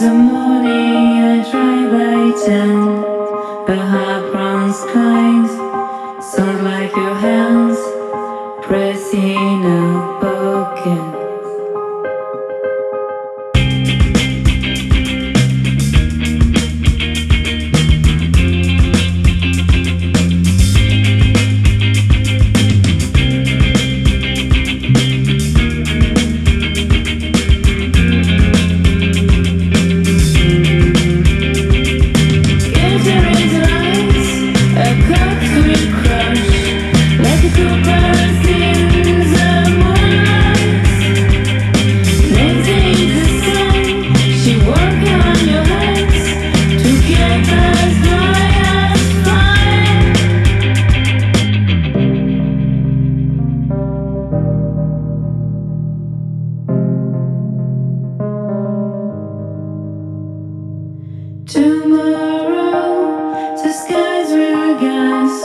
the morning I try by ten The heart runs skies Sounds like your hands Pressing Tomorrow, the skies will gas.